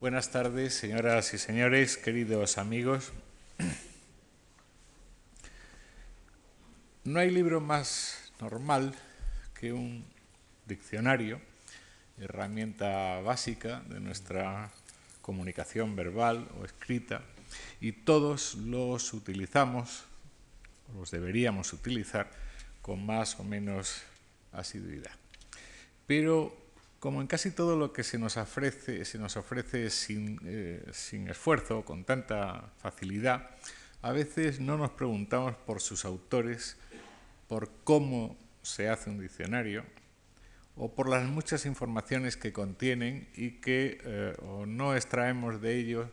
Buenas tardes, señoras y señores, queridos amigos. No hay libro más normal que un diccionario, herramienta básica de nuestra comunicación verbal o escrita, y todos los utilizamos, los deberíamos utilizar, con más o menos asiduidad. Pero como en casi todo lo que se nos ofrece, se nos ofrece sin, eh, sin esfuerzo, con tanta facilidad, a veces no nos preguntamos por sus autores, por cómo se hace un diccionario o por las muchas informaciones que contienen y que eh, no extraemos de ellos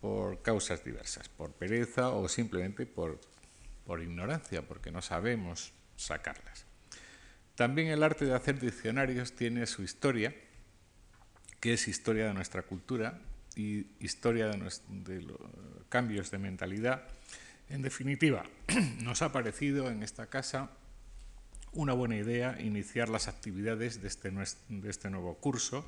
por causas diversas, por pereza o simplemente por ignorancia, porque no sabemos sacarlas. También el arte de hacer diccionarios tiene su historia, que es historia de nuestra cultura y historia de, los cambios de mentalidad. En definitiva, nos ha parecido en esta casa una buena idea iniciar las actividades de este, de este nuevo curso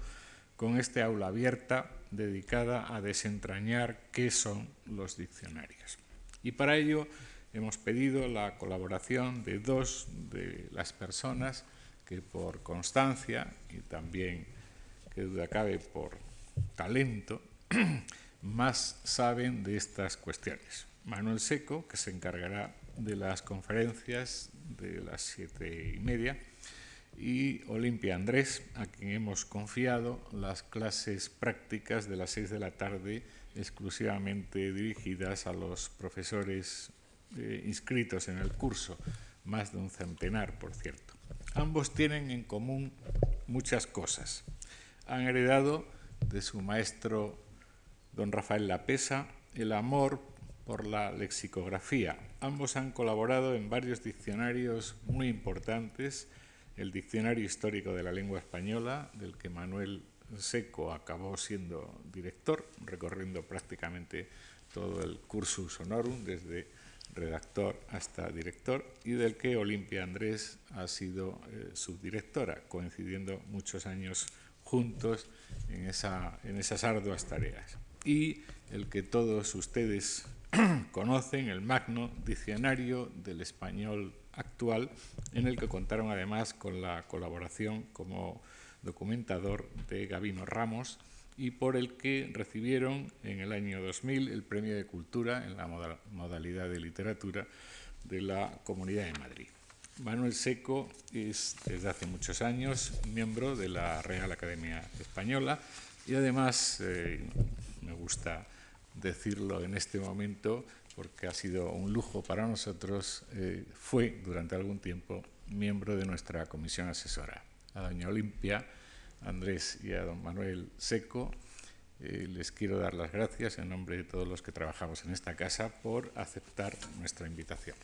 con este aula abierta dedicada a desentrañar qué son los diccionarios. Y para ello hemos pedido la colaboración de dos de las personas que por constancia y también, que duda cabe, por talento, más saben de estas cuestiones. Manuel Seco, que se encargará de las conferencias de las siete y media, y Olimpia Andrés, a quien hemos confiado las clases prácticas de las seis de la tarde exclusivamente dirigidas a los profesores eh, inscritos en el curso, más de un centenar, por cierto. Ambos tienen en común muchas cosas. Han heredado de su maestro don Rafael Lapesa el amor por la lexicografía. Ambos han colaborado en varios diccionarios muy importantes, el Diccionario Histórico de la Lengua Española, del que Manuel Seco acabó siendo director, recorriendo prácticamente todo el cursus honorum desde redactor hasta director, y del que Olimpia Andrés ha sido eh, subdirectora, coincidiendo muchos años juntos en, esa, en esas arduas tareas. Y el que todos ustedes conocen, el Magno Diccionario del Español actual, en el que contaron además con la colaboración como documentador de Gabino Ramos, y por el que recibieron en el año 2000 el Premio de Cultura en la modalidad de literatura de la Comunidad de Madrid. Manuel Seco es desde hace muchos años miembro de la Real Academia Española y además eh, me gusta decirlo en este momento porque ha sido un lujo para nosotros, eh, fue durante algún tiempo miembro de nuestra comisión asesora. A doña Olimpia Andrés y a don Manuel Seco. Eh, les quiero dar las gracias en nombre de todos los que trabajamos en esta casa por aceptar nuestra invitación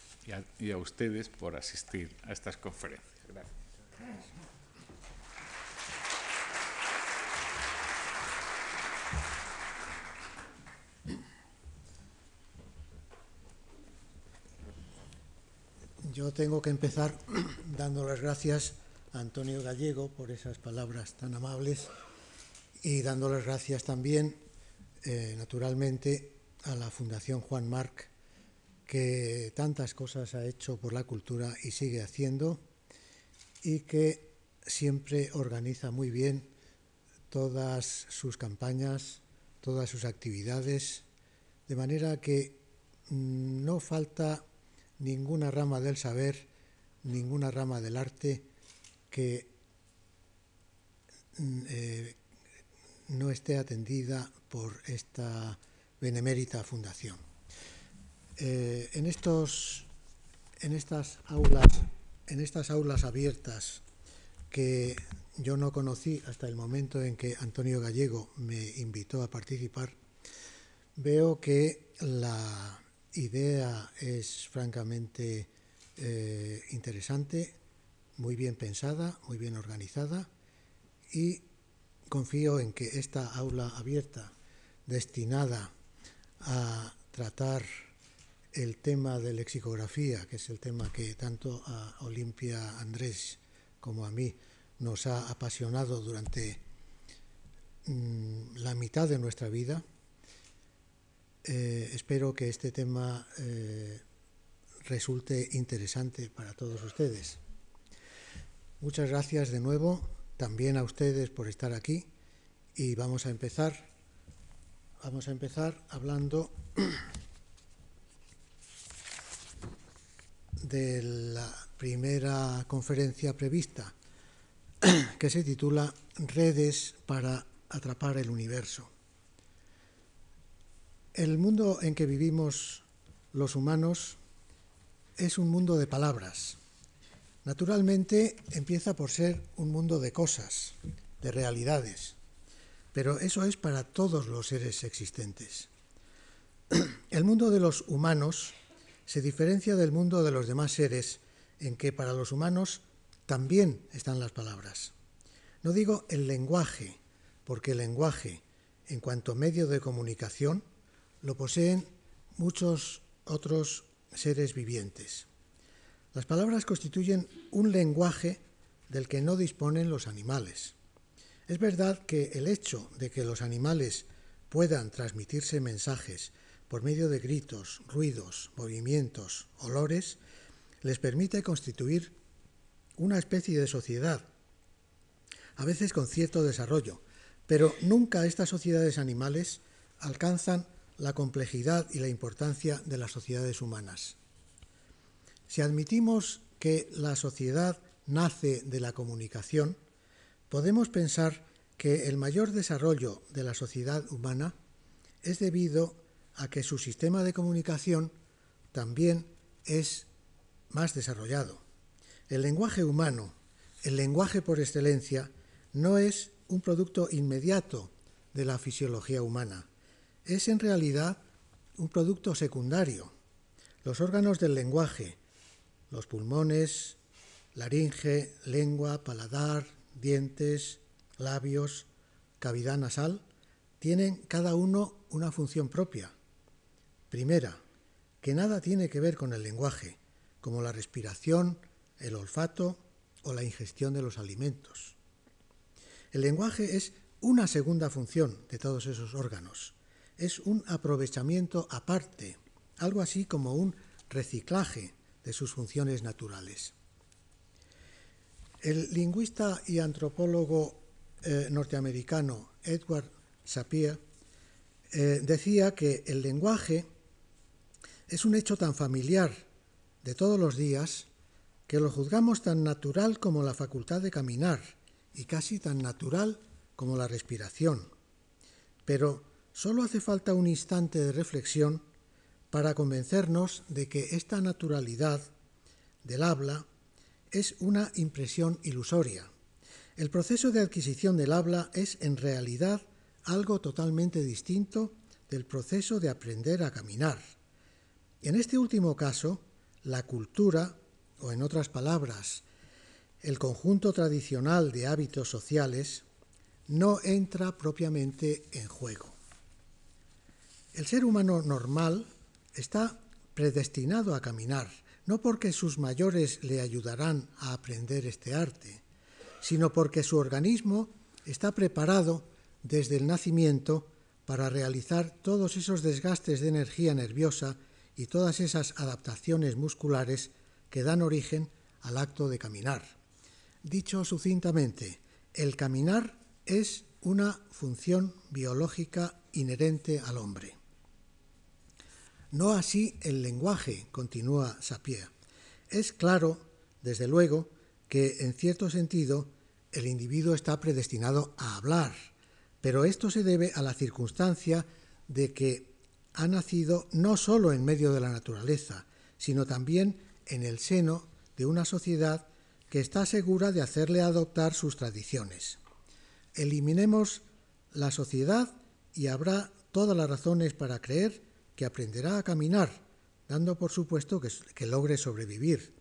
y a, ustedes por asistir a estas conferencias. Gracias. Yo tengo que empezar dando las gracias Antonio Gallego por esas palabras tan amables y dando las gracias también, eh, naturalmente, a la Fundación Juan Marc, que tantas cosas ha hecho por la cultura y sigue haciendo, y que siempre organiza muy bien todas sus campañas, todas sus actividades, de manera que mm, no falta ninguna rama del saber, ninguna rama del arte que mm, eh, no esté atendida por esta benemérita fundación. Eh, en, estos, en, estas aulas, en estas aulas abiertas que yo no conocí hasta el momento en que Antonio Gallego me invitó a participar, veo que la idea es francamente eh, interesante, muy bien pensada, muy bien organizada y confío en que esta aula abierta destinada a tratar el tema de lexicografía, que es el tema que tanto a Olimpia Andrés como a mí nos ha apasionado durante mm, la mitad de nuestra vida. Eh, espero que este tema eh, resulte interesante para todos ustedes. Muchas gracias de nuevo también a ustedes por estar aquí y vamos a empezar. Vamos a empezar hablando de la primera conferencia prevista que se titula Redes para atrapar el universo. El mundo en que vivimos los humanos es un mundo de palabras. Naturalmente empieza por ser un mundo de cosas, de realidades, pero eso es para todos los seres existentes. El mundo de los humanos se diferencia del mundo de los demás seres en que para los humanos también están las palabras. No digo el lenguaje, porque el lenguaje, en cuanto medio de comunicación, lo poseen muchos otros seres vivientes. Las palabras constituyen un lenguaje del que no disponen los animales. Es verdad que el hecho de que los animales puedan transmitirse mensajes por medio de gritos, ruidos, movimientos, olores, les permite constituir una especie de sociedad, a veces con cierto desarrollo, pero nunca estas sociedades animales alcanzan la complejidad y la importancia de las sociedades humanas. Si admitimos que la sociedad nace de la comunicación, podemos pensar que el mayor desarrollo de la sociedad humana es debido a que su sistema de comunicación también es más desarrollado. El lenguaje humano, el lenguaje por excelencia, no es un producto inmediato de la fisiología humana, es en realidad un producto secundario. Los órganos del lenguaje, los pulmones, laringe, lengua, paladar, dientes, labios, cavidad nasal, tienen cada uno una función propia. Primera, que nada tiene que ver con el lenguaje, como la respiración, el olfato o la ingestión de los alimentos. El lenguaje es una segunda función de todos esos órganos. Es un aprovechamiento aparte, algo así como un reciclaje de sus funciones naturales. El lingüista y antropólogo eh, norteamericano Edward Sapir eh, decía que el lenguaje es un hecho tan familiar de todos los días que lo juzgamos tan natural como la facultad de caminar y casi tan natural como la respiración. Pero solo hace falta un instante de reflexión para convencernos de que esta naturalidad del habla es una impresión ilusoria. El proceso de adquisición del habla es en realidad algo totalmente distinto del proceso de aprender a caminar. En este último caso, la cultura o en otras palabras, el conjunto tradicional de hábitos sociales, no entra propiamente en juego. El ser humano normal está predestinado a caminar, no porque sus mayores le ayudarán a aprender este arte, sino porque su organismo está preparado desde el nacimiento para realizar todos esos desgastes de energía nerviosa y todas esas adaptaciones musculares que dan origen al acto de caminar. Dicho sucintamente, el caminar es una función biológica inherente al hombre. No así el lenguaje, continúa Sapir. Es claro, desde luego, que en cierto sentido el individuo está predestinado a hablar, pero esto se debe a la circunstancia de que ha nacido no sólo en medio de la naturaleza, sino también en el seno de una sociedad que está segura de hacerle adoptar sus tradiciones. Eliminemos la sociedad y habrá todas las razones para creer que aprenderá a caminar, dando por supuesto que, logre sobrevivir.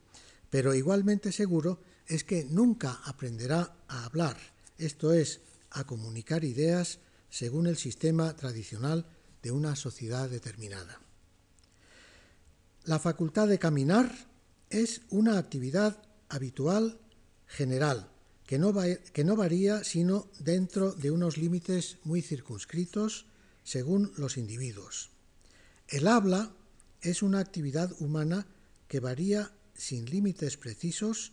Pero igualmente seguro es que nunca aprenderá a hablar, esto es, a comunicar ideas según el sistema tradicional de una sociedad determinada. La facultad de caminar es una actividad habitual, general, que no, varía sino dentro de unos límites muy circunscritos según los individuos. El habla es una actividad humana que varía sin límites precisos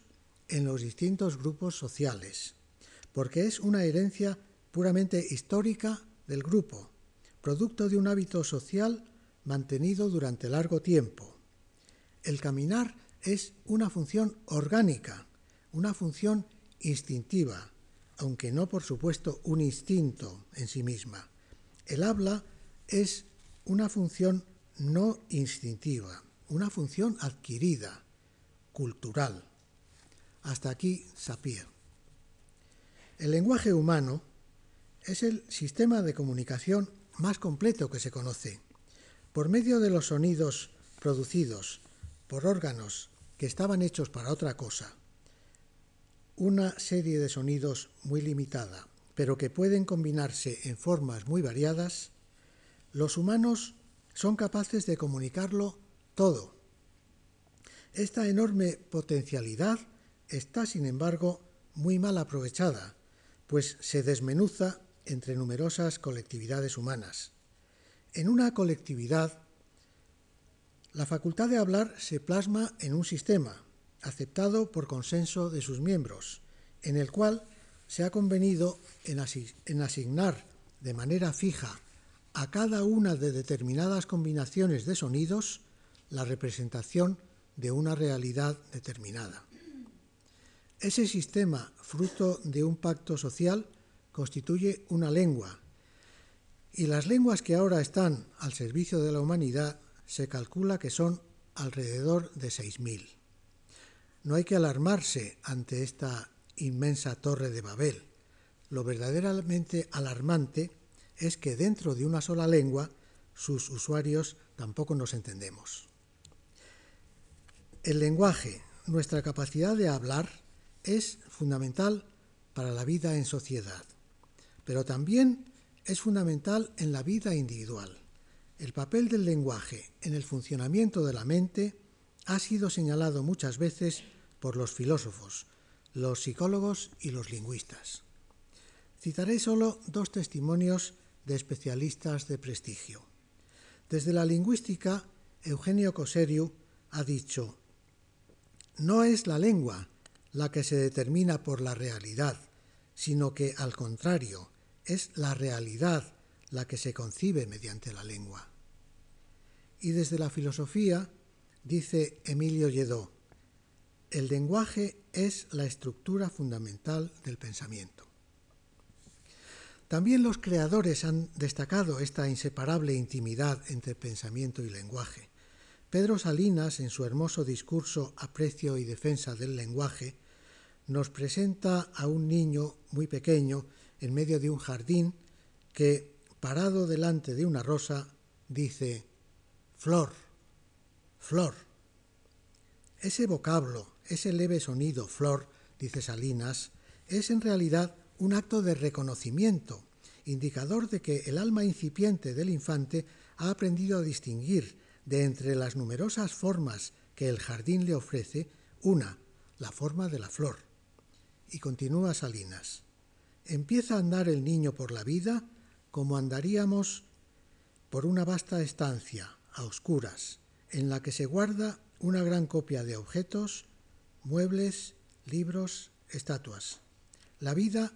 en los distintos grupos sociales, porque es una herencia puramente histórica del grupo, producto de un hábito social mantenido durante largo tiempo. El caminar es una función orgánica, una función instintiva, aunque no por supuesto un instinto en sí misma. El habla es una función no instintiva, una función adquirida, cultural. Hasta aquí Sapir. El lenguaje humano es el sistema de comunicación más completo que se conoce. Por medio de los sonidos producidos por órganos que estaban hechos para otra cosa, una serie de sonidos muy limitada, pero que pueden combinarse en formas muy variadas, los humanos son capaces de comunicarlo todo. Esta enorme potencialidad está, sin embargo, muy mal aprovechada, pues se desmenuza entre numerosas colectividades humanas. En una colectividad, la facultad de hablar se plasma en un sistema, aceptado por consenso de sus miembros, en el cual se ha convenido en, asignar de manera fija a cada una de determinadas combinaciones de sonidos la representación de una realidad determinada. Ese sistema, fruto de un pacto social, constituye una lengua, y las lenguas que ahora están al servicio de la humanidad se calcula que son alrededor de 6.000. No hay que alarmarse ante esta inmensa torre de Babel. Lo verdaderamente alarmante es que dentro de una sola lengua sus usuarios tampoco nos entendemos. El lenguaje, nuestra capacidad de hablar, es fundamental para la vida en sociedad, pero también es fundamental en la vida individual. El papel del lenguaje en el funcionamiento de la mente ha sido señalado muchas veces por los filósofos, los psicólogos y los lingüistas. Citaré solo dos testimonios de especialistas de prestigio. Desde la lingüística, Eugenio Coseriu ha dicho, no es la lengua la que se determina por la realidad, sino que, al contrario, es la realidad la que se concibe mediante la lengua. Y desde la filosofía, dice Emilio Lledó, el lenguaje es la estructura fundamental del pensamiento. También los creadores han destacado esta inseparable intimidad entre pensamiento y lenguaje. Pedro Salinas, en su hermoso discurso Aprecio y Defensa del Lenguaje, nos presenta a un niño muy pequeño en medio de un jardín que, parado delante de una rosa, dice, Flor, flor. Ese vocablo, ese leve sonido, flor, dice Salinas, es en realidad un acto de reconocimiento, indicador de que el alma incipiente del infante ha aprendido a distinguir de entre las numerosas formas que el jardín le ofrece, una, la forma de la flor. Y continúa Salinas. Empieza a andar el niño por la vida como andaríamos por una vasta estancia, a oscuras, en la que se guarda una gran copia de objetos, muebles, libros, estatuas. La vida,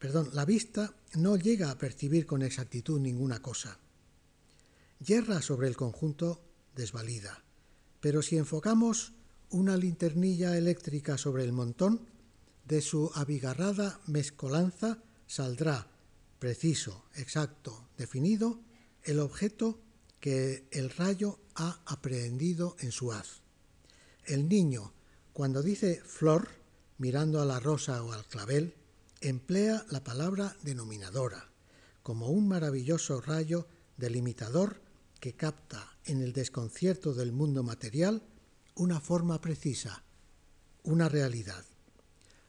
perdón, la vista no llega a percibir con exactitud ninguna cosa. Yerra sobre el conjunto desvalida, pero si enfocamos una linternilla eléctrica sobre el montón, de su abigarrada mezcolanza saldrá preciso, exacto, definido el objeto que el rayo ha aprehendido en su haz. El niño, cuando dice flor, mirando a la rosa o al clavel, emplea la palabra denominadora, como un maravilloso rayo delimitador que capta en el desconcierto del mundo material una forma precisa, una realidad.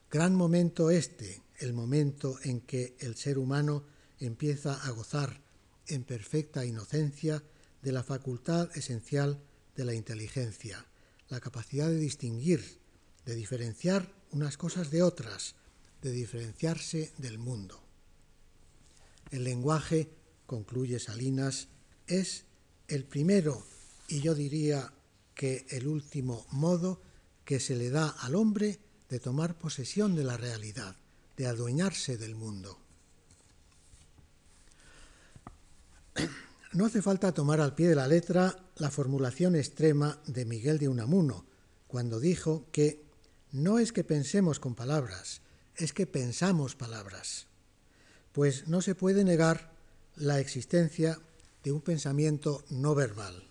Gran momento este, el momento en que el ser humano empieza a gozar en perfecta inocencia de la facultad esencial de la inteligencia, la capacidad de distinguir, de diferenciar unas cosas de otras, de diferenciarse del mundo. El lenguaje, concluye Salinas, es el primero y yo diría que el último modo que se le da al hombre de tomar posesión de la realidad, de adueñarse del mundo. No hace falta tomar al pie de la letra la formulación extrema de Miguel de Unamuno, cuando dijo que no es que pensemos con palabras, es que pensamos palabras, pues no se puede negar la existencia de un pensamiento no verbal.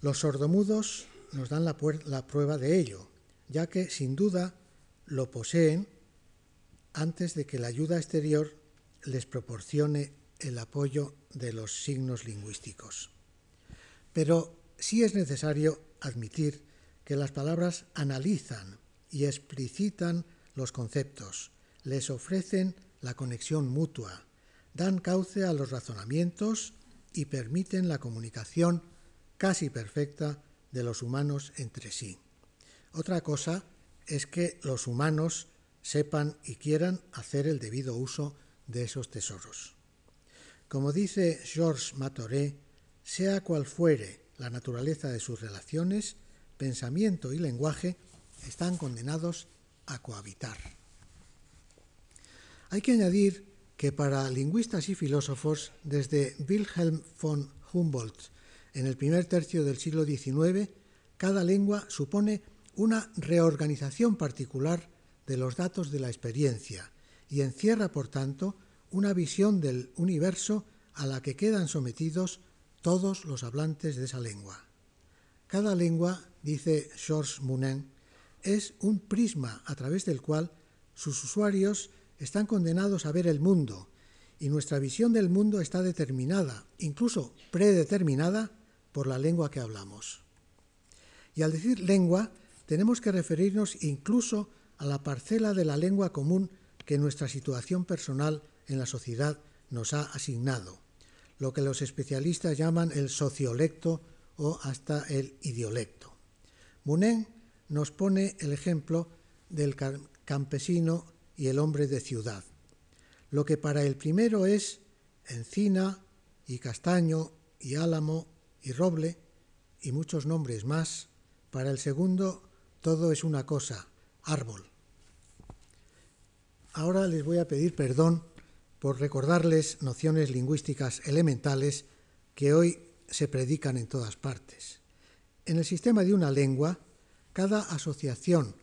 Los sordomudos nos dan la, prueba de ello, ya que sin duda lo poseen antes de que la ayuda exterior les proporcione el apoyo de los signos lingüísticos. Pero sí es necesario admitir que las palabras analizan y explicitan los conceptos, les ofrecen la conexión mutua, dan cauce a los razonamientos y permiten la comunicación casi perfecta de los humanos entre sí. Otra cosa es que los humanos sepan y quieran hacer el debido uso de esos tesoros. Como dice Georges Matoré, sea cual fuere la naturaleza de sus relaciones, pensamiento y lenguaje están condenados a cohabitar. Hay que añadir que para lingüistas y filósofos, desde Wilhelm von Humboldt en el primer tercio del siglo XIX, cada lengua supone una reorganización particular de los datos de la experiencia y encierra, por tanto, una visión del universo a la que quedan sometidos todos los hablantes de esa lengua. Cada lengua, dice Georges Mounin, es un prisma a través del cual sus usuarios están condenados a ver el mundo y nuestra visión del mundo está determinada, incluso predeterminada, por la lengua que hablamos. Y al decir lengua, tenemos que referirnos incluso a la parcela de la lengua común que nuestra situación personal en la sociedad nos ha asignado, lo que los especialistas llaman el sociolecto o hasta el idiolecto. Munen nos pone el ejemplo del campesino y el hombre de ciudad. Lo que para el primero es encina y castaño y álamo y roble y muchos nombres más, para el segundo todo es una cosa, árbol. Ahora les voy a pedir perdón por recordarles nociones lingüísticas elementales que hoy se predican en todas partes. En el sistema de una lengua, cada asociación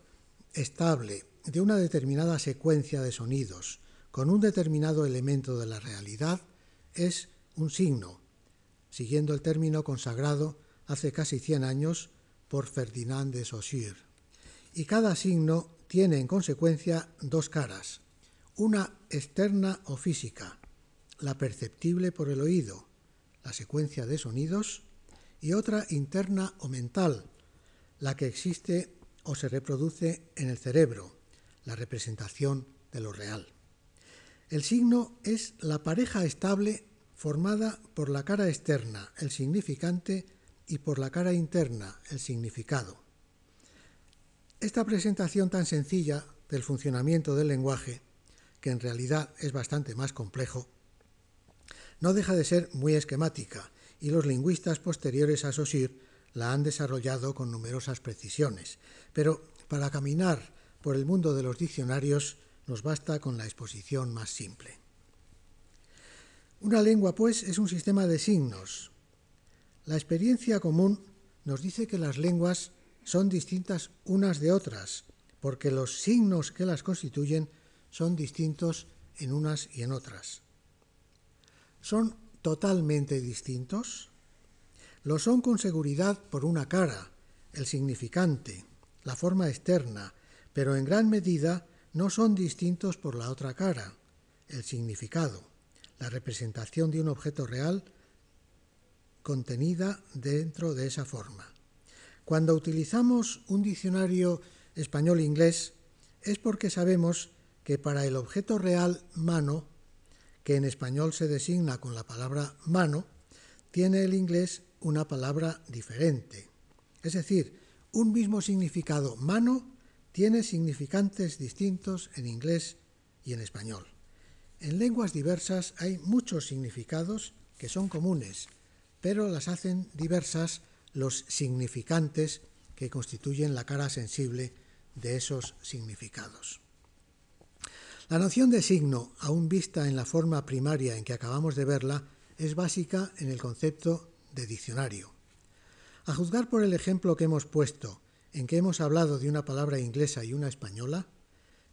estable de una determinada secuencia de sonidos con un determinado elemento de la realidad es un signo, siguiendo el término consagrado hace casi 100 años por Ferdinand de Saussure. Y cada signo tiene en consecuencia dos caras, una externa o física, la perceptible por el oído, la secuencia de sonidos, y otra interna o mental, la que existe o se reproduce en el cerebro, la representación de lo real. El signo es la pareja estable formada por la cara externa, el significante, y por la cara interna, el significado. Esta presentación tan sencilla del funcionamiento del lenguaje que en realidad es bastante más complejo, no deja de ser muy esquemática y los lingüistas posteriores a Saussure la han desarrollado con numerosas precisiones. Pero para caminar por el mundo de los diccionarios nos basta con la exposición más simple. Una lengua, pues, es un sistema de signos. La experiencia común nos dice que las lenguas son distintas unas de otras, porque los signos que las constituyen son distintos en unas y en otras. ¿Son totalmente distintos? Lo son con seguridad por una cara, el significante, la forma externa, pero en gran medida no son distintos por la otra cara, el significado, la representación de un objeto real contenida dentro de esa forma. Cuando utilizamos un diccionario español-inglés es porque sabemos que para el objeto real mano, que en español se designa con la palabra mano, tiene el inglés una palabra diferente. Es decir, un mismo significado mano tiene significantes distintos en inglés y en español. En lenguas diversas hay muchos significados que son comunes, pero las hacen diversas los significantes que constituyen la cara sensible de esos significados. La noción de signo, aún vista en la forma primaria en que acabamos de verla, es básica en el concepto de diccionario. A juzgar por el ejemplo que hemos puesto, en que hemos hablado de una palabra inglesa y una española,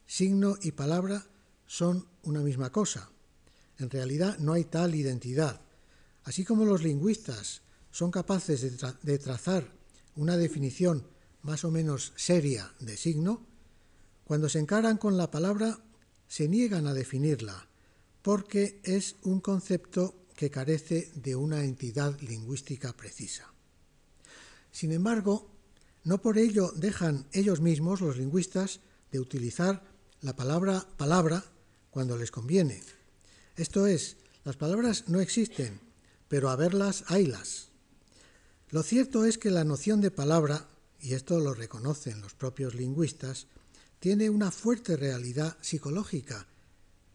signo y palabra son una misma cosa. En realidad no hay tal identidad. Así como los lingüistas son capaces de, trazar una definición más o menos seria de signo, cuando se encaran con la palabra se niegan a definirla, porque es un concepto que carece de una entidad lingüística precisa. Sin embargo, no por ello dejan ellos mismos, los lingüistas, de utilizar la palabra palabra cuando les conviene. Esto es, las palabras no existen, pero a verlas haylas. Lo cierto es que la noción de palabra, y esto lo reconocen los propios lingüistas, tiene una fuerte realidad psicológica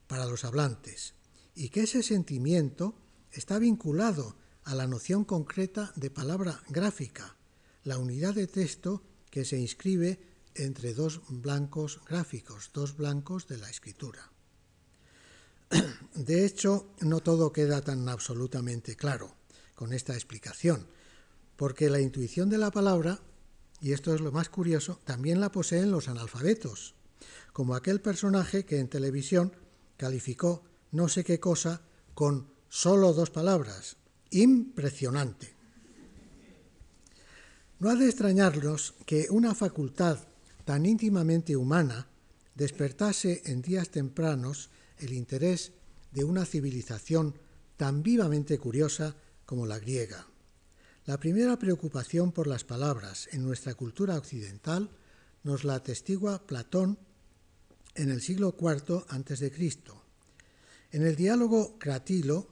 para los hablantes y que ese sentimiento está vinculado a la noción concreta de palabra gráfica, la unidad de texto que se inscribe entre dos blancos gráficos, dos blancos de la escritura. De hecho, no todo queda tan absolutamente claro con esta explicación, porque la intuición de la palabra, y esto es lo más curioso, también la poseen los analfabetos, como aquel personaje que en televisión calificó no sé qué cosa con solo dos palabras, impresionante. No ha de extrañarnos que una facultad tan íntimamente humana despertase en días tempranos el interés de una civilización tan vivamente curiosa como la griega. La primera preocupación por las palabras en nuestra cultura occidental nos la atestigua Platón en el siglo IV a.C. En el diálogo Cratilo,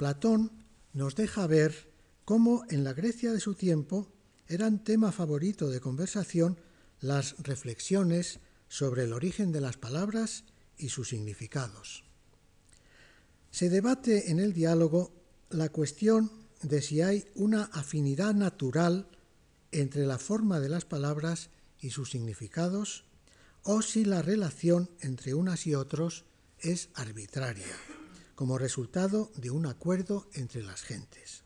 Platón nos deja ver cómo en la Grecia de su tiempo eran tema favorito de conversación las reflexiones sobre el origen de las palabras y sus significados. Se debate en el diálogo la cuestión de si hay una afinidad natural entre la forma de las palabras y sus significados o si la relación entre unas y otros es arbitraria, como resultado de un acuerdo entre las gentes.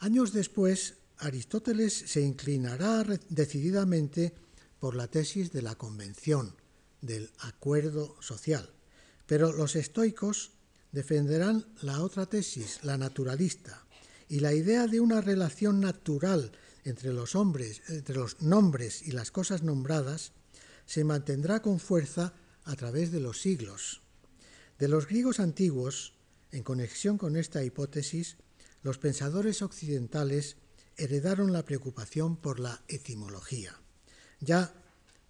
Años después, Aristóteles se inclinará decididamente por la tesis de la convención, del acuerdo social, pero los estoicos defenderán la otra tesis, la naturalista, y la idea de una relación natural entre los hombres, entre los nombres y las cosas nombradas, se mantendrá con fuerza a través de los siglos. De los griegos antiguos, en conexión con esta hipótesis, los pensadores occidentales heredaron la preocupación por la etimología, ya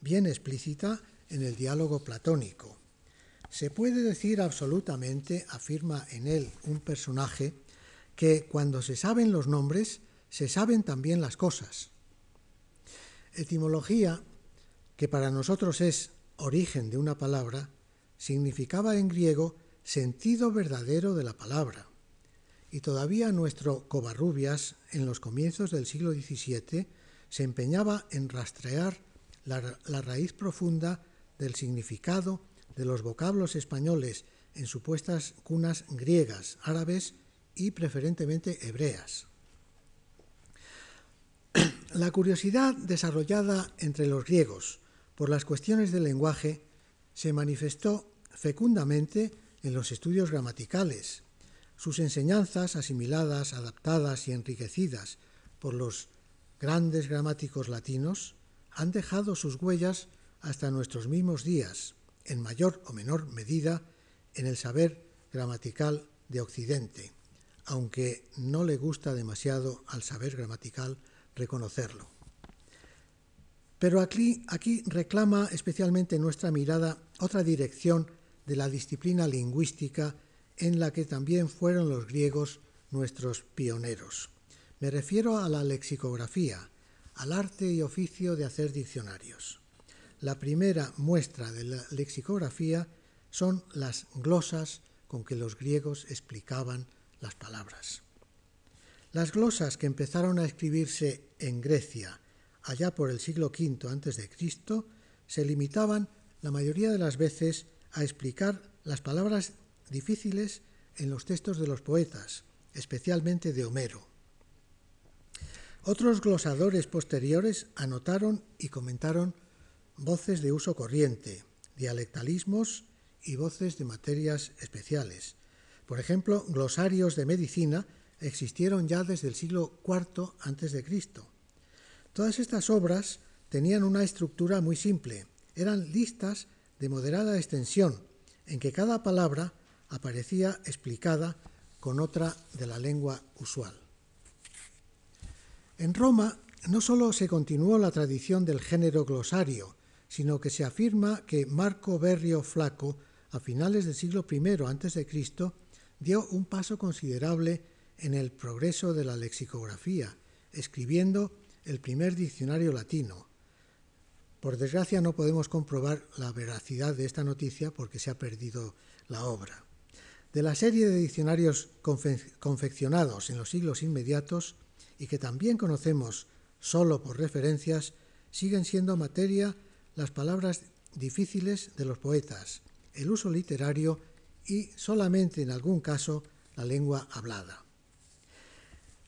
bien explícita en el diálogo platónico, se puede decir absolutamente, afirma en él un personaje, que cuando se saben los nombres, se saben también las cosas. Etimología, que para nosotros es origen de una palabra, significaba en griego sentido verdadero de la palabra. Y todavía nuestro Covarrubias, en los comienzos del siglo XVII, se empeñaba en rastrear la, la raíz profunda del significado de los vocablos españoles en supuestas cunas griegas, árabes y preferentemente hebreas. La curiosidad desarrollada entre los griegos por las cuestiones del lenguaje se manifestó fecundamente en los estudios gramaticales. Sus enseñanzas, asimiladas, adaptadas y enriquecidas por los grandes gramáticos latinos, han dejado sus huellas hasta nuestros mismos días en mayor o menor medida en el saber gramatical de Occidente, aunque no le gusta demasiado al saber gramatical reconocerlo. Pero aquí, reclama especialmente nuestra mirada otra dirección de la disciplina lingüística en la que también fueron los griegos nuestros pioneros. Me refiero a la lexicografía, al arte y oficio de hacer diccionarios. la primera muestra de la lexicografía son las glosas con que los griegos explicaban las palabras. Las glosas que empezaron a escribirse en Grecia allá por el siglo V a.C. se limitaban la mayoría de las veces a explicar las palabras difíciles en los textos de los poetas, especialmente de Homero. Otros glosadores posteriores anotaron y comentaron voces de uso corriente, dialectalismos y voces de materias especiales. Por ejemplo, glosarios de medicina existieron ya desde el siglo IV a.C. Todas estas obras tenían una estructura muy simple. Eran listas de moderada extensión, en que cada palabra aparecía explicada con otra de la lengua usual. En Roma no solo se continuó la tradición del género glosario, sino que se afirma que Marco Berrio Flaco, a finales del siglo I a.C., dio un paso considerable en el progreso de la lexicografía, escribiendo el primer diccionario latino. Por desgracia no podemos comprobar la veracidad de esta noticia porque se ha perdido la obra. De la serie de diccionarios confeccionados en los siglos inmediatos y que también conocemos solo por referencias, siguen siendo materia las palabras difíciles de los poetas, el uso literario y solamente en algún caso la lengua hablada.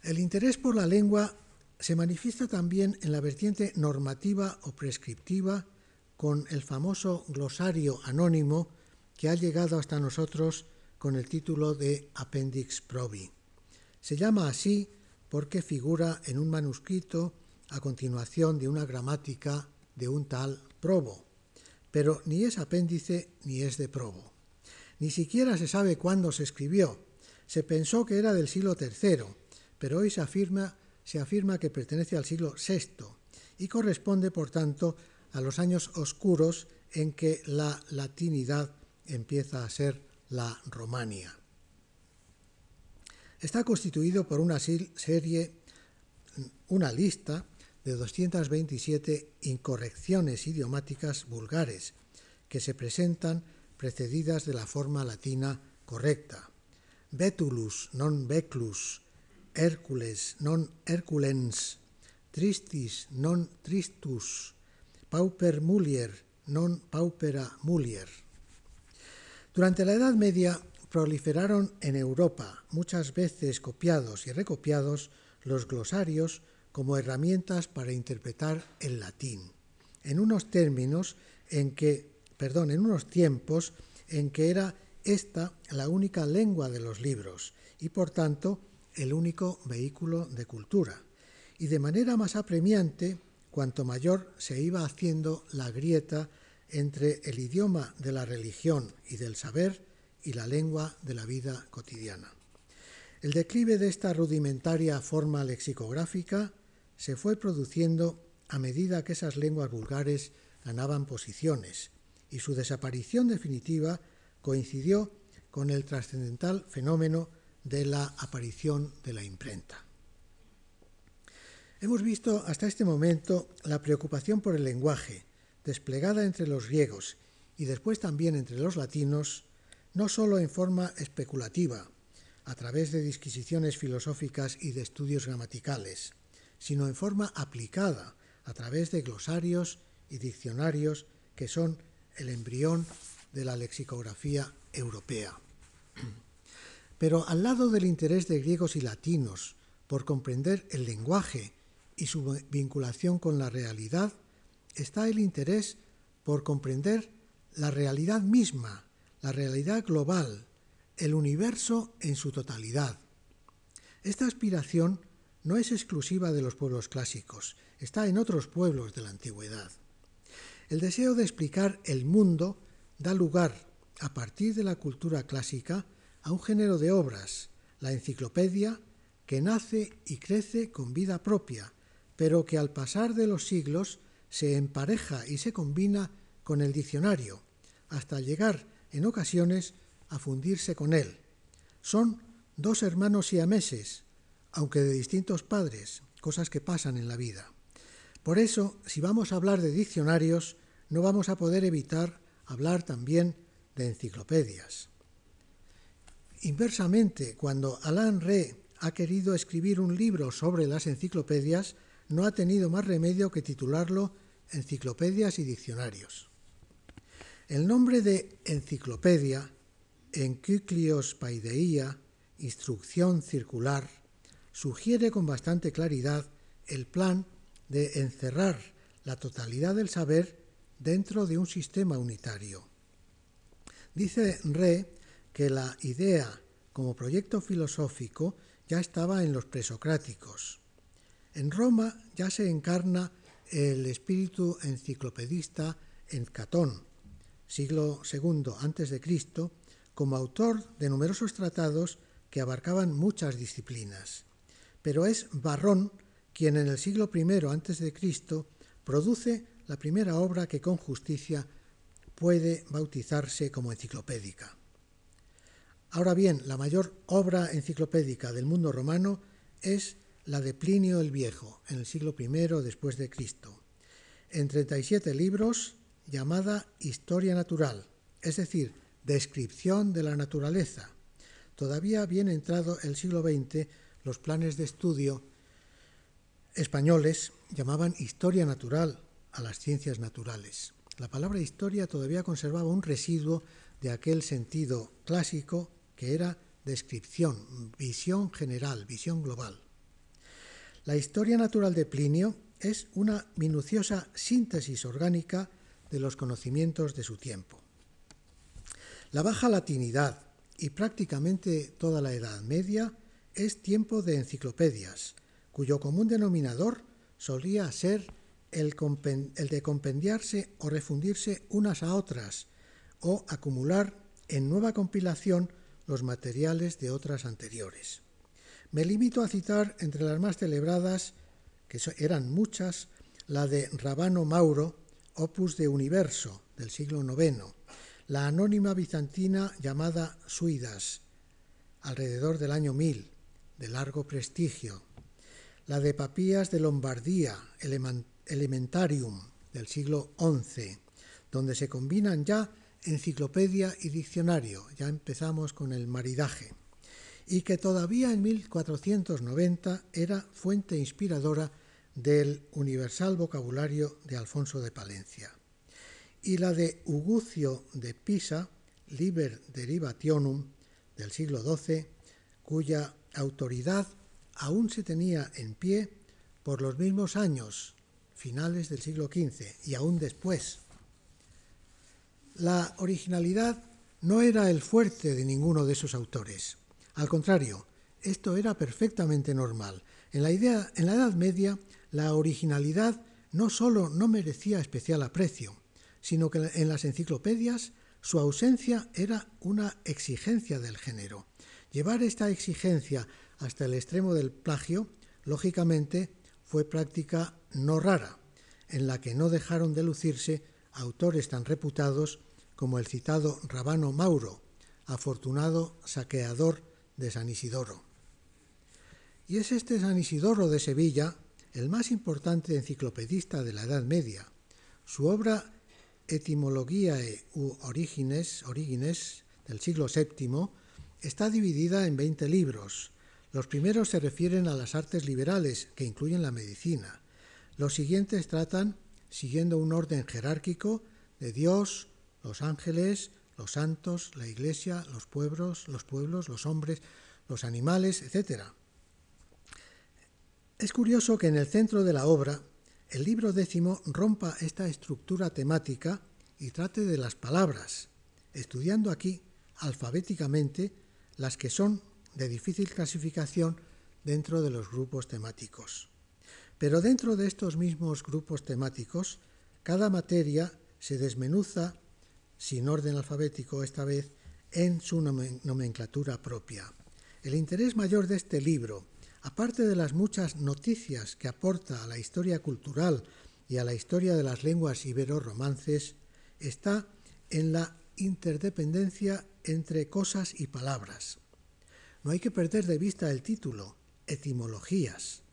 El interés por la lengua se manifiesta también en la vertiente normativa o prescriptiva con el famoso glosario anónimo que ha llegado hasta nosotros con el título de Appendix Probi. Se llama así porque figura en un manuscrito a continuación de una gramática de un tal Probo, pero ni es apéndice ni es de Probo. Ni siquiera se sabe cuándo se escribió. Se pensó que era del siglo III, pero hoy se afirma, se afirma que pertenece al siglo VI y corresponde, por tanto, a los años oscuros en que la latinidad empieza a ser la Romania. Está constituido por una serie, una lista de 227 incorrecciones idiomáticas vulgares que se presentan precedidas de la forma latina correcta. Betulus non beclus, Hércules non Herculens, Tristis non Tristus, Pauper mulier non Paupera mulier. Durante la Edad Media proliferaron en Europa, muchas veces copiados y recopiados, los glosarios como herramientas para interpretar el latín, en unos términos en que, perdón, en unos tiempos en que era esta la única lengua de los libros y por tanto el único vehículo de cultura. Y de manera más apremiante, cuanto mayor se iba haciendo la grieta entre el idioma de la religión y del saber y la lengua de la vida cotidiana. El declive de esta rudimentaria forma lexicográfica se fue produciendo a medida que esas lenguas vulgares ganaban posiciones y su desaparición definitiva coincidió con el trascendental fenómeno de la aparición de la imprenta. Hemos visto hasta este momento la preocupación por el lenguaje, desplegada entre los griegos y después también entre los latinos, no sólo en forma especulativa, a través de disquisiciones filosóficas y de estudios gramaticales, sino en forma aplicada, a través de glosarios y diccionarios que son el embrión de la lexicografía europea. Pero al lado del interés de griegos y latinos por comprender el lenguaje y su vinculación con la realidad, está el interés por comprender la realidad misma, la realidad global, el universo en su totalidad. Esta aspiración no es exclusiva de los pueblos clásicos, está en otros pueblos de la antigüedad. El deseo de explicar el mundo da lugar, a partir de la cultura clásica, a un género de obras, la enciclopedia, que nace y crece con vida propia, pero que al pasar de los siglos se empareja y se combina con el diccionario, hasta llegar en ocasiones a fundirse con él. Son dos hermanos siameses, aunque de distintos padres, cosas que pasan en la vida. Por eso, si vamos a hablar de diccionarios, no vamos a poder evitar hablar también de enciclopedias. Inversamente, cuando Alain Rey ha querido escribir un libro sobre las enciclopedias, no ha tenido más remedio que titularlo Enciclopedias y Diccionarios. El nombre de enciclopedia, Enciclios Paideia, instrucción circular, sugiere con bastante claridad el plan de encerrar la totalidad del saber dentro de un sistema unitario. Dice Re que la idea como proyecto filosófico ya estaba en los presocráticos. En Roma ya se encarna el espíritu enciclopedista en Catón, siglo II a.C., como autor de numerosos tratados que abarcaban muchas disciplinas. Pero es Barrón quien en el siglo I a.C. produce la primera obra que con justicia puede bautizarse como enciclopédica. Ahora bien, la mayor obra enciclopédica del mundo romano es la de Plinio el Viejo, en el siglo I después de Cristo, en 37 libros llamada Historia Natural, es decir, descripción de la naturaleza. Todavía bien entrado el siglo XX, los planes de estudio españoles llamaban historia natural a las ciencias naturales. La palabra historia todavía conservaba un residuo de aquel sentido clásico que era descripción, visión general, visión global. La historia natural de Plinio es una minuciosa síntesis orgánica de los conocimientos de su tiempo. La baja latinidad y prácticamente toda la Edad Media es tiempo de enciclopedias, cuyo común denominador solía ser el, de compendiarse o refundirse unas a otras o acumular en nueva compilación los materiales de otras anteriores. Me limito a citar entre las más celebradas, que eran muchas, la de Rabano Mauro, Opus de Universo, del siglo IX, la anónima bizantina llamada Suidas, alrededor del año 1000, de largo prestigio, la de Papías de Lombardía, Elementarium, del siglo XI, donde se combinan ya enciclopedia y diccionario, ya empezamos con el maridaje, y que todavía en 1490 era fuente inspiradora del universal vocabulario de Alfonso de Palencia, y la de Ugucio de Pisa, Liber Derivationum, del siglo XII, cuya autoridad aún se tenía en pie por los mismos años, finales del siglo XV y aún después. La originalidad no era el fuerte de ninguno de esos autores. Al contrario, esto era perfectamente normal. En la, Edad Media, la originalidad no solo no merecía especial aprecio, sino que en las enciclopedias su ausencia era una exigencia del género. Llevar esta exigencia hasta el extremo del plagio, lógicamente, fue práctica no rara, en la que no dejaron de lucirse autores tan reputados como el citado Rabano Mauro, afortunado saqueador de San Isidoro. Y es este San Isidoro de Sevilla el más importante enciclopedista de la Edad Media. Su obra Etimologiae u Origines, Origines del siglo VII está dividida en 20 libros, los primeros se refieren a las artes liberales, que incluyen la medicina. Los siguientes tratan, siguiendo un orden jerárquico, de Dios, los ángeles, los santos, la iglesia, los pueblos, los pueblos, los hombres, los animales, etc. Es curioso que en el centro de la obra el libro décimo rompa esta estructura temática y trate de las palabras, estudiando aquí alfabéticamente las que son de difícil clasificación dentro de los grupos temáticos. Pero dentro de estos mismos grupos temáticos, cada materia se desmenuza, sin orden alfabético esta vez, en su nomenclatura propia. El interés mayor de este libro, aparte de las muchas noticias que aporta a la historia cultural y a la historia de las lenguas ibero-romances, está en la interdependencia entre cosas y palabras. No hay que perder de vista el título, etimologías.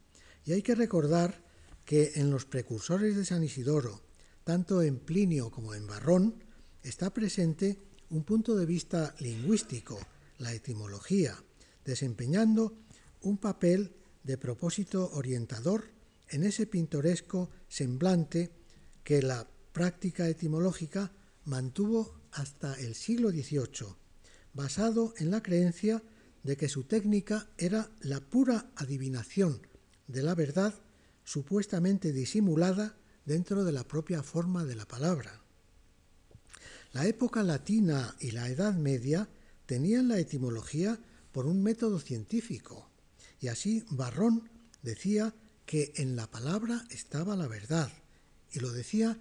Y hay que recordar que en los precursores de San Isidoro, tanto en Plinio como en Barrón, está presente un punto de vista lingüístico, la etimología, desempeñando un papel de propósito orientador en ese pintoresco semblante que la práctica etimológica mantuvo hasta el siglo XVIII, basado en la creencia de que su técnica era la pura adivinación de la verdad supuestamente disimulada dentro de la propia forma de la palabra. La época latina y la Edad Media tenían la etimología por un método científico, y así Barrón decía que en la palabra estaba la verdad, y lo decía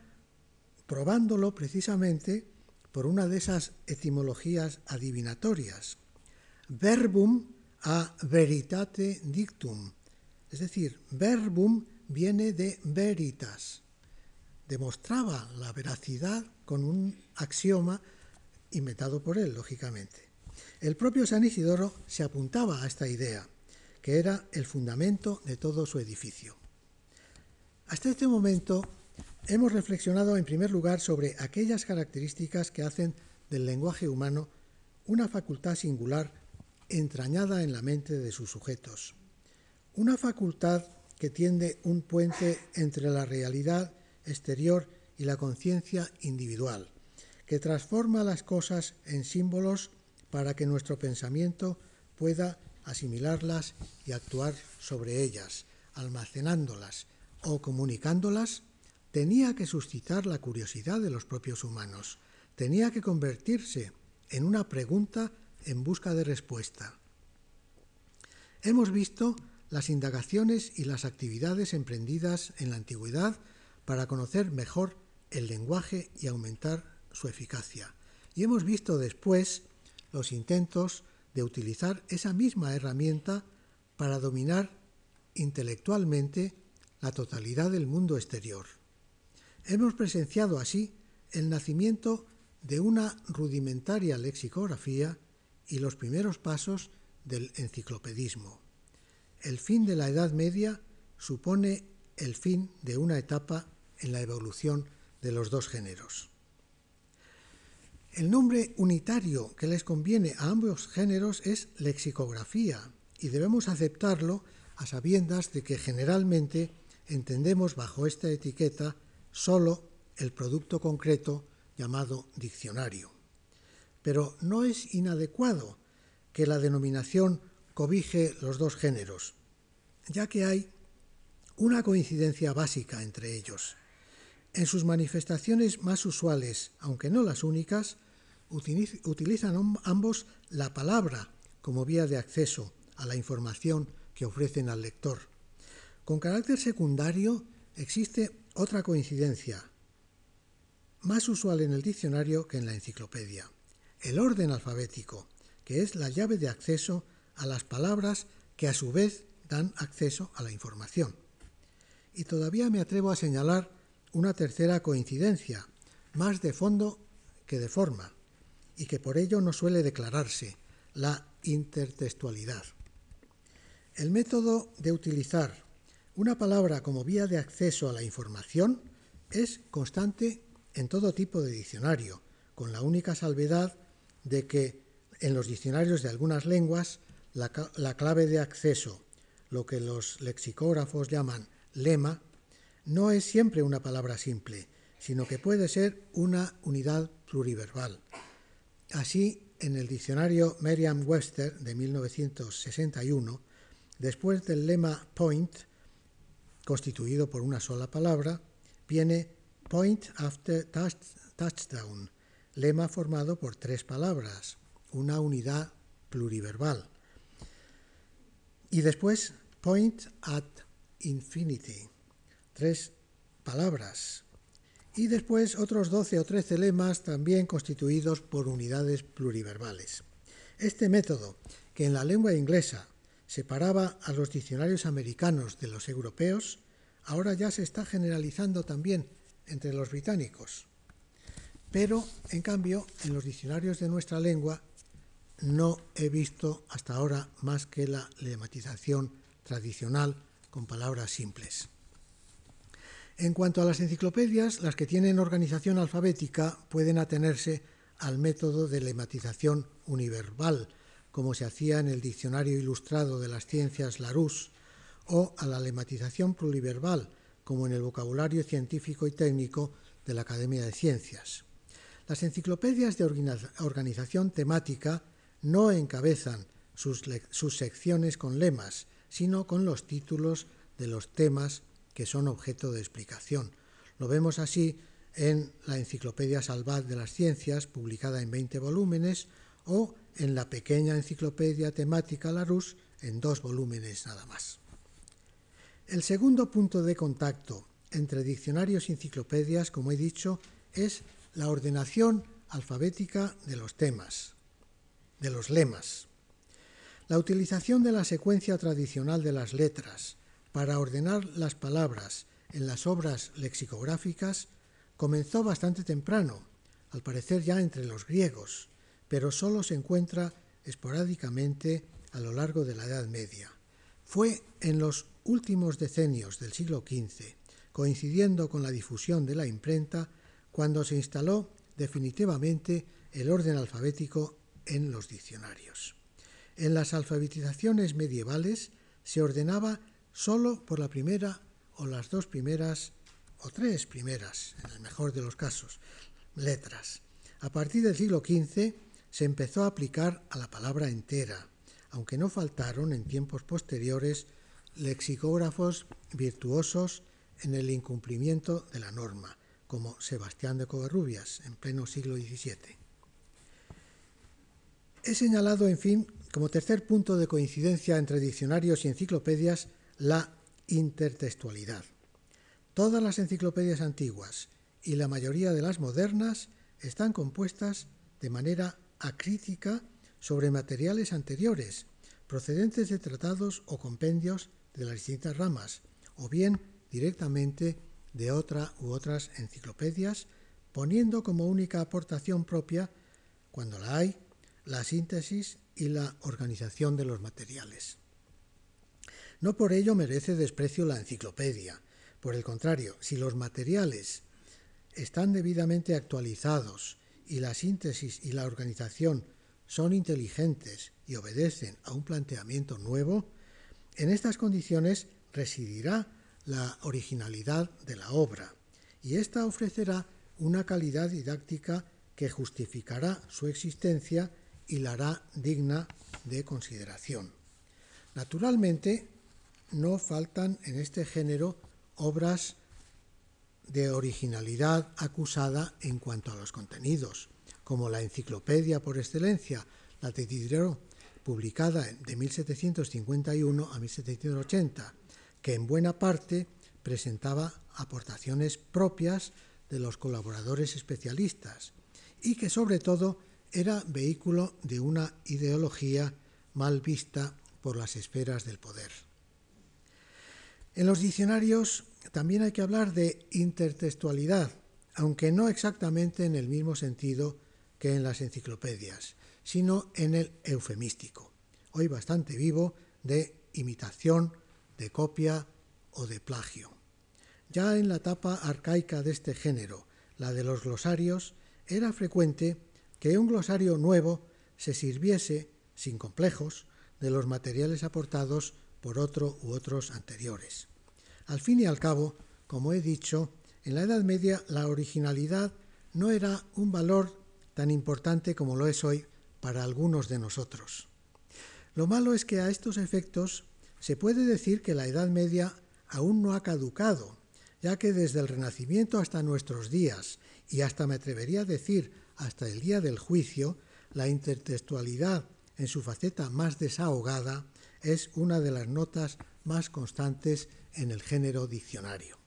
probándolo precisamente por una de esas etimologías adivinatorias. Verbum a veritate dictum, es decir, verbum viene de veritas. Demostraba la veracidad con un axioma inventado por él, lógicamente. El propio San Isidoro se apuntaba a esta idea, que era el fundamento de todo su edificio. Hasta este momento hemos reflexionado en primer lugar sobre aquellas características que hacen del lenguaje humano una facultad singular entrañada en la mente de sus sujetos. Una facultad que tiende un puente entre la realidad exterior y la conciencia individual, que transforma las cosas en símbolos para que nuestro pensamiento pueda asimilarlas y actuar sobre ellas, almacenándolas o comunicándolas, tenía que suscitar la curiosidad de los propios humanos, tenía que convertirse en una pregunta en busca de respuesta. Hemos visto las indagaciones y las actividades emprendidas en la antigüedad para conocer mejor el lenguaje y aumentar su eficacia. Y hemos visto después los intentos de utilizar esa misma herramienta para dominar intelectualmente la totalidad del mundo exterior. Hemos presenciado así el nacimiento de una rudimentaria lexicografía y los primeros pasos del enciclopedismo. El fin de la Edad Media supone el fin de una etapa en la evolución de los dos géneros. El nombre unitario que les conviene a ambos géneros es lexicografía y debemos aceptarlo a sabiendas de que generalmente entendemos bajo esta etiqueta solo el producto concreto llamado diccionario. Pero no es inadecuado que la denominación cobije los dos géneros, ya que hay una coincidencia básica entre ellos. En sus manifestaciones más usuales, aunque no las únicas, utilizan ambos la palabra como vía de acceso a la información que ofrecen al lector. Con carácter secundario existe otra coincidencia, más usual en el diccionario que en la enciclopedia, el orden alfabético, que es la llave de acceso a las palabras que a su vez dan acceso a la información. Y todavía me atrevo a señalar una tercera coincidencia, más de fondo que de forma, y que por ello no suele declararse, la intertextualidad. El método de utilizar una palabra como vía de acceso a la información es constante en todo tipo de diccionario, con la única salvedad de que en los diccionarios de algunas lenguas la, clave de acceso, lo que los lexicógrafos llaman lema, no es siempre una palabra simple, sino que puede ser una unidad pluriverbal. Así, en el diccionario Merriam-Webster de 1961, después del lema point, constituido por una sola palabra, viene point after touchdown, lema formado por tres palabras, una unidad pluriverbal. Y después point at infinity, tres palabras. Y después otros 12 o 13 lemas también constituidos por unidades pluriverbales. Este método, que en la lengua inglesa separaba a los diccionarios americanos de los europeos, ahora ya se está generalizando también entre los británicos. Pero, en cambio, en los diccionarios de nuestra lengua no he visto hasta ahora más que la lematización tradicional con palabras simples. En cuanto a las enciclopedias, las que tienen organización alfabética pueden atenerse al método de lematización universal, como se hacía en el Diccionario Ilustrado de las Ciencias Larousse, o a la lematización pluriverbal, como en el vocabulario científico y técnico de la Academia de Ciencias. Las enciclopedias de organización temática no encabezan sus, secciones con lemas, sino con los títulos de los temas que son objeto de explicación. Lo vemos así en la Enciclopedia Salvat de las Ciencias, publicada en 20 volúmenes, o en la pequeña Enciclopedia Temática Larousse, en dos volúmenes nada más. El segundo punto de contacto entre diccionarios y enciclopedias, como he dicho, es la ordenación alfabética de los temas, de los lemas. La utilización de la secuencia tradicional de las letras para ordenar las palabras en las obras lexicográficas comenzó bastante temprano, al parecer ya entre los griegos, pero solo se encuentra esporádicamente a lo largo de la Edad Media. Fue en los últimos decenios del siglo XV, coincidiendo con la difusión de la imprenta, cuando se instaló definitivamente el orden alfabético en los diccionarios. En las alfabetizaciones medievales se ordenaba solo por la primera o las dos primeras o tres primeras, en el mejor de los casos, letras. A partir del siglo XV se empezó a aplicar a la palabra entera, aunque no faltaron en tiempos posteriores lexicógrafos virtuosos en el incumplimiento de la norma, como Sebastián de Covarrubias en pleno siglo XVII. He señalado, en fin, como tercer punto de coincidencia entre diccionarios y enciclopedias, la intertextualidad. Todas las enciclopedias antiguas y la mayoría de las modernas están compuestas de manera acrítica sobre materiales anteriores, procedentes de tratados o compendios de las distintas ramas, o bien directamente de otra u otras enciclopedias, poniendo como única aportación propia, cuando la hay, la síntesis y la organización de los materiales. No por ello merece desprecio la enciclopedia. Por el contrario, si los materiales están debidamente actualizados y la síntesis y la organización son inteligentes y obedecen a un planteamiento nuevo, en estas condiciones residirá la originalidad de la obra y ésta ofrecerá una calidad didáctica que justificará su existencia y la hará digna de consideración. Naturalmente, no faltan en este género obras de originalidad acusada en cuanto a los contenidos, como la enciclopedia por excelencia, la de Diderot, publicada de 1751 a 1780, que en buena parte presentaba aportaciones propias de los colaboradores especialistas y que sobre todo era vehículo de una ideología mal vista por las esferas del poder. En los diccionarios también hay que hablar de intertextualidad, aunque no exactamente en el mismo sentido que en las enciclopedias, sino en el eufemístico, hoy bastante vivo, de imitación, de copia o de plagio. Ya en la etapa arcaica de este género, la de los glosarios, era frecuente que un glosario nuevo se sirviese, sin complejos, de los materiales aportados por otro u otros anteriores. Al fin y al cabo, como he dicho, en la Edad Media la originalidad no era un valor tan importante como lo es hoy para algunos de nosotros. Lo malo es que a estos efectos se puede decir que la Edad Media aún no ha caducado, ya que desde el Renacimiento hasta nuestros días, y hasta me atrevería a decir hasta el día del juicio, la intertextualidad en su faceta más desahogada es una de las notas más constantes en el género diccionario.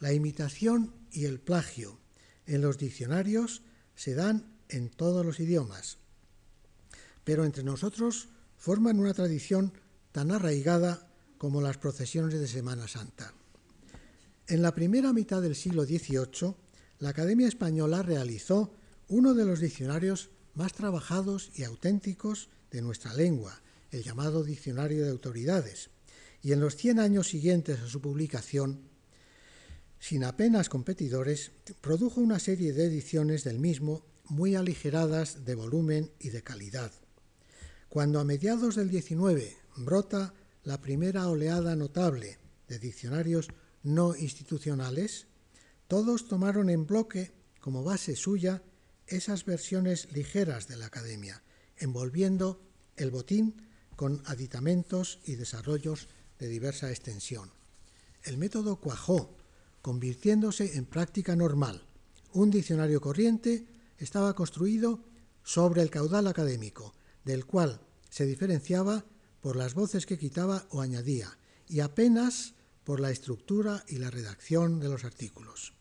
La imitación y el plagio en los diccionarios se dan en todos los idiomas, pero entre nosotros forman una tradición tan arraigada como las procesiones de Semana Santa. En la primera mitad del siglo XVIII, la Academia Española realizó uno de los diccionarios más trabajados y auténticos de nuestra lengua, el llamado Diccionario de Autoridades, y en los 100 años siguientes a su publicación, sin apenas competidores, produjo una serie de ediciones del mismo muy aligeradas de volumen y de calidad. Cuando a mediados del 19 brota la primera oleada notable de diccionarios no institucionales, todos tomaron en bloque como base suya esas versiones ligeras de la academia, envolviendo el botín con aditamentos y desarrollos de diversa extensión. El método cuajó, convirtiéndose en práctica normal. Un diccionario corriente estaba construido sobre el caudal académico, del cual se diferenciaba por las voces que quitaba o añadía, y apenas por la estructura y la redacción de los artículos.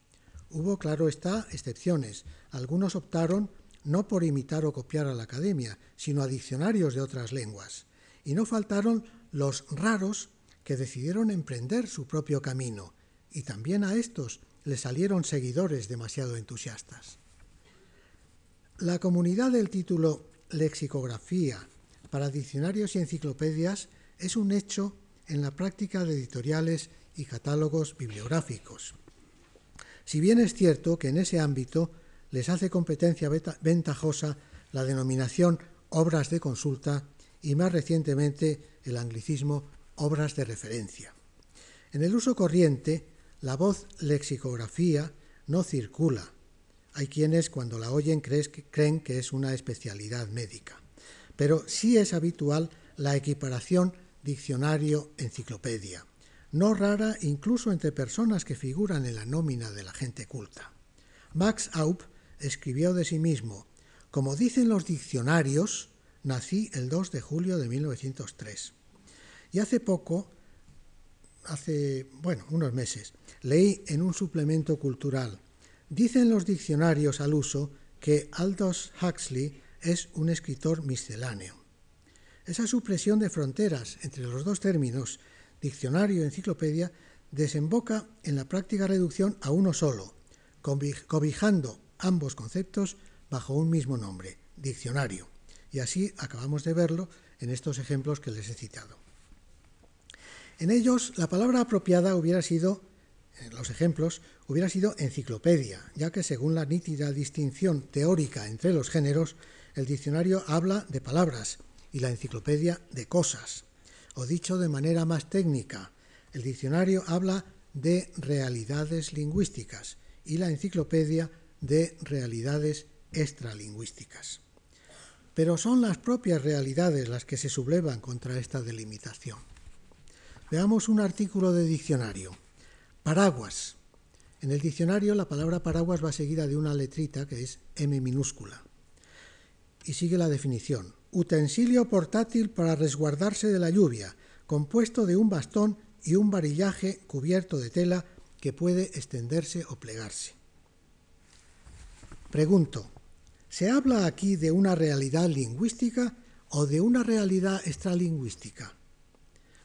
Hubo, claro está, excepciones. Algunos optaron no por imitar o copiar a la academia, sino a diccionarios de otras lenguas. Y no faltaron los raros que decidieron emprender su propio camino, y también a estos les salieron seguidores demasiado entusiastas. La comunidad del título Lexicografía para diccionarios y enciclopedias es un hecho en la práctica de editoriales y catálogos bibliográficos. Si bien es cierto que en ese ámbito les hace competencia ventajosa la denominación obras de consulta y más recientemente el anglicismo obras de referencia. En el uso corriente, la voz lexicografía no circula. Hay quienes cuando la oyen creen que es una especialidad médica pero sí es habitual la equiparación diccionario-enciclopedia, no rara incluso entre personas que figuran en la nómina de la gente culta. Max Aup escribió de sí mismo, como dicen los diccionarios, nací el 2 de julio de 1903. Y hace poco, hace, bueno, unos meses, leí en un suplemento cultural, dicen los diccionarios al uso que Aldous Huxley es un escritor misceláneo. Esa supresión de fronteras entre los dos términos, diccionario enciclopedia, desemboca en la práctica reducción a uno solo, cobijando ambos conceptos bajo un mismo nombre, diccionario. Y así acabamos de verlo en estos ejemplos que les he citado. En ellos, la palabra apropiada hubiera sido, en los ejemplos, hubiera sido enciclopedia, ya que según la nítida distinción teórica entre los géneros, el diccionario habla de palabras y la enciclopedia de cosas. O dicho de manera más técnica, el diccionario habla de realidades lingüísticas y la enciclopedia de realidades extralingüísticas. Pero son las propias realidades las que se sublevan contra esta delimitación. Veamos un artículo de diccionario. Paraguas. En el diccionario la palabra paraguas va seguida de una letrita que es M minúscula y sigue la definición. Utensilio portátil para resguardarse de la lluvia, compuesto de un bastón y un varillaje cubierto de tela que puede extenderse o plegarse. Pregunto, ¿se habla aquí de una realidad lingüística o de una realidad extralingüística?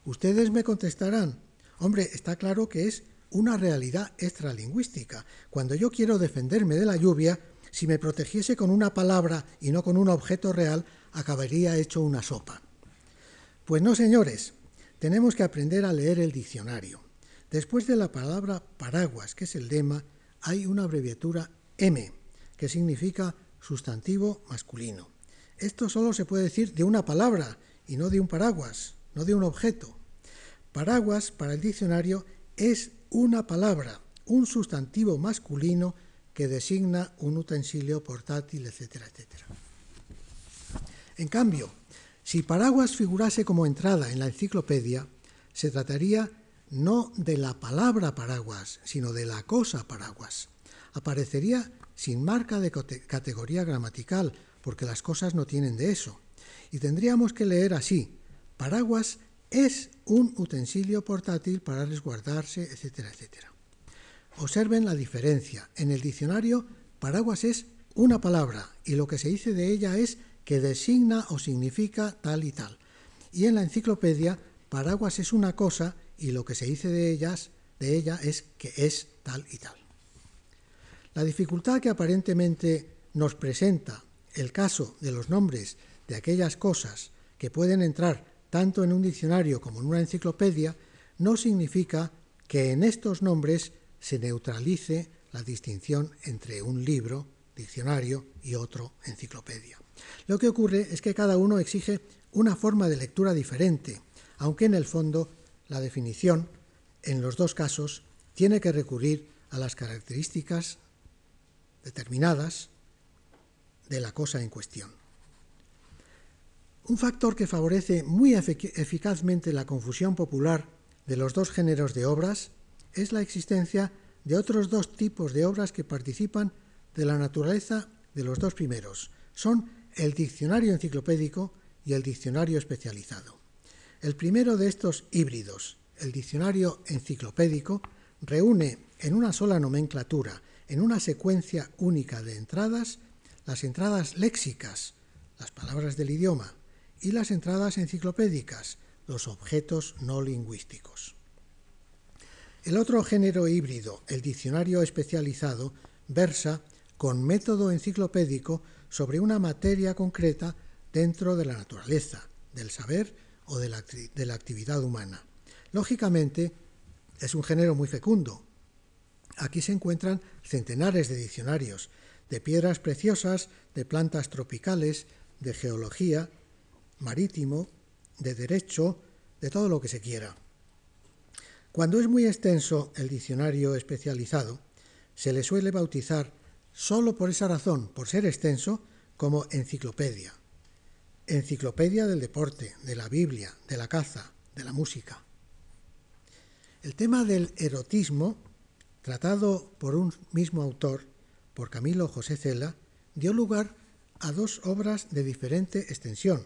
Ustedes me contestarán, hombre, está claro que es una realidad extralingüística. Cuando yo quiero defenderme de la lluvia, si me protegiese con una palabra y no con un objeto real, acabaría hecho una sopa. Pues no, señores, tenemos que aprender a leer el diccionario. Después de la palabra paraguas, que es el lema, hay una abreviatura M, que significa sustantivo masculino. Esto solo se puede decir de una palabra y no de un paraguas, no de un objeto. Paraguas para el diccionario es una palabra, un sustantivo masculino que designa un utensilio portátil, etcétera, etcétera. En cambio, si paraguas figurase como entrada en la enciclopedia, se trataría no de la palabra paraguas, sino de la cosa paraguas. Aparecería sin marca de categoría gramatical, porque las cosas no tienen de eso. Y tendríamos que leer así, paraguas es un utensilio portátil para resguardarse, etcétera, etcétera. Observen la diferencia. En el diccionario, paraguas es una palabra y lo que se dice de ella es que designa o significa tal y tal. Y en la enciclopedia, paraguas es una cosa y lo que se dice de ellas de ella es que es tal y tal. La dificultad que aparentemente nos presenta el caso de los nombres de aquellas cosas que pueden entrar tanto en un diccionario como en una enciclopedia no significa que en estos nombres se neutralice la distinción entre un libro, diccionario, y otro, enciclopedia. Lo que ocurre es que cada uno exige una forma de lectura diferente, aunque en el fondo la definición, en los dos casos, tiene que recurrir a las características determinadas de la cosa en cuestión. Un factor que favorece muy eficazmente la confusión popular de los dos géneros de obras es la existencia de otros dos tipos de obras que participan de la naturaleza de los dos primeros. Son el diccionario enciclopédico y el diccionario especializado. El primero de estos híbridos, el diccionario enciclopédico, reúne en una sola nomenclatura, en una secuencia única de entradas, las entradas léxicas, las palabras del idioma, y las entradas enciclopédicas, los objetos no lingüísticos. El otro género híbrido, el diccionario especializado, versa con método enciclopédico sobre una materia concreta dentro de la naturaleza, del saber o de la, de la actividad humana. Lógicamente, es un género muy fecundo. Aquí se encuentran centenares de diccionarios, de piedras preciosas, de plantas tropicales, de geología, marítimo, de derecho, de todo lo que se quiera. Cuando es muy extenso el diccionario especializado, se le suele bautizar solo por esa razón, por ser extenso, como enciclopedia. Enciclopedia del deporte, de la Biblia, de la caza, de la música. El tema del erotismo, tratado por un mismo autor, por Camilo José Cela, dio lugar a dos obras de diferente extensión,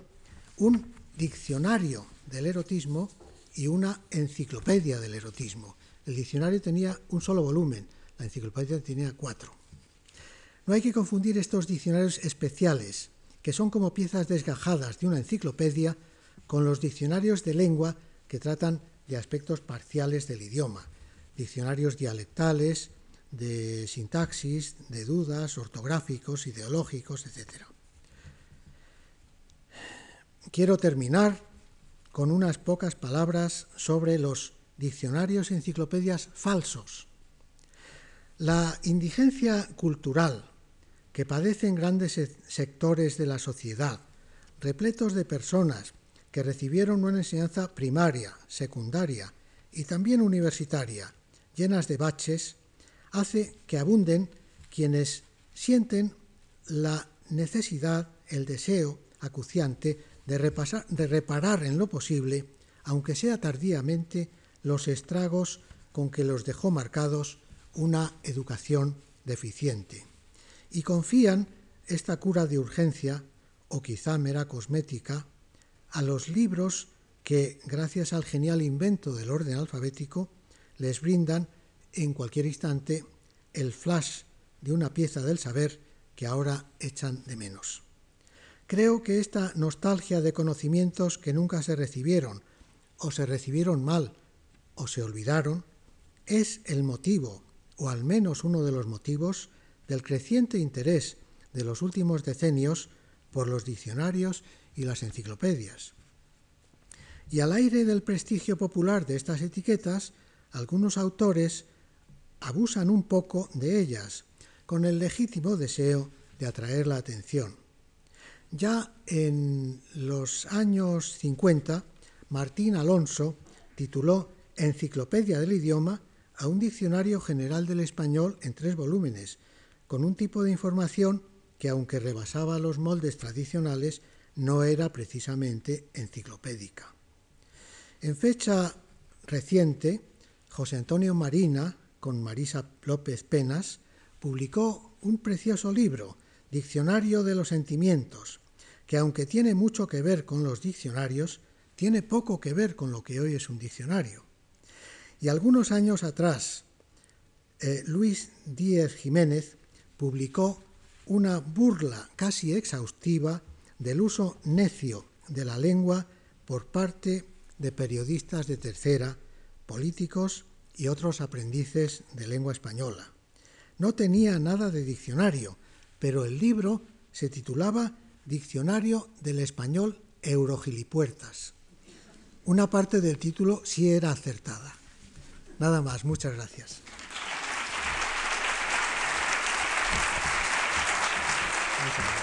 un diccionario del erotismo y una enciclopedia del erotismo. El diccionario tenía un solo volumen, la enciclopedia tenía cuatro. No hay que confundir estos diccionarios especiales, que son como piezas desgajadas de una enciclopedia, con los diccionarios de lengua que tratan de aspectos parciales del idioma, diccionarios dialectales, de sintaxis, de dudas, ortográficos, ideológicos, etc. Quiero terminar con unas pocas palabras sobre los diccionarios y enciclopedias falsos. La indigencia cultural que padecen grandes sectores de la sociedad, repletos de personas que recibieron una enseñanza primaria, secundaria y también universitaria, llenas de baches, hace que abunden quienes sienten la necesidad, el deseo acuciante de, reparar en lo posible, aunque sea tardíamente, los estragos con que los dejó marcados una educación deficiente. Y confían esta cura de urgencia, o quizá mera cosmética, a los libros que, gracias al genial invento del orden alfabético, les brindan en cualquier instante el flash de una pieza del saber que ahora echan de menos. Creo que esta nostalgia de conocimientos que nunca se recibieron, o se recibieron mal, o se olvidaron, es el motivo, o al menos uno de los motivos, del creciente interés de los últimos decenios por los diccionarios y las enciclopedias. Y al aire del prestigio popular de estas etiquetas, algunos autores abusan un poco de ellas, con el legítimo deseo de atraer la atención. Ya en los años 50, Martín Alonso tituló Enciclopedia del Idioma a un diccionario general del español en tres volúmenes, con un tipo de información que, aunque rebasaba los moldes tradicionales, no era precisamente enciclopédica. En fecha reciente, José Antonio Marina, con Marisa López Penas, publicó un precioso libro, Diccionario de los Sentimientos, que aunque tiene mucho que ver con los diccionarios, tiene poco que ver con lo que hoy es un diccionario. Y algunos años atrás, eh, Luis Díez Jiménez publicó una burla casi exhaustiva del uso necio de la lengua por parte de periodistas de tercera, políticos y otros aprendices de lengua española. No tenía nada de diccionario, pero el libro se titulaba Diccionario del Español Eurogilipuertas. Una parte del título sí era acertada. Nada más, muchas gracias. Muchas gracias.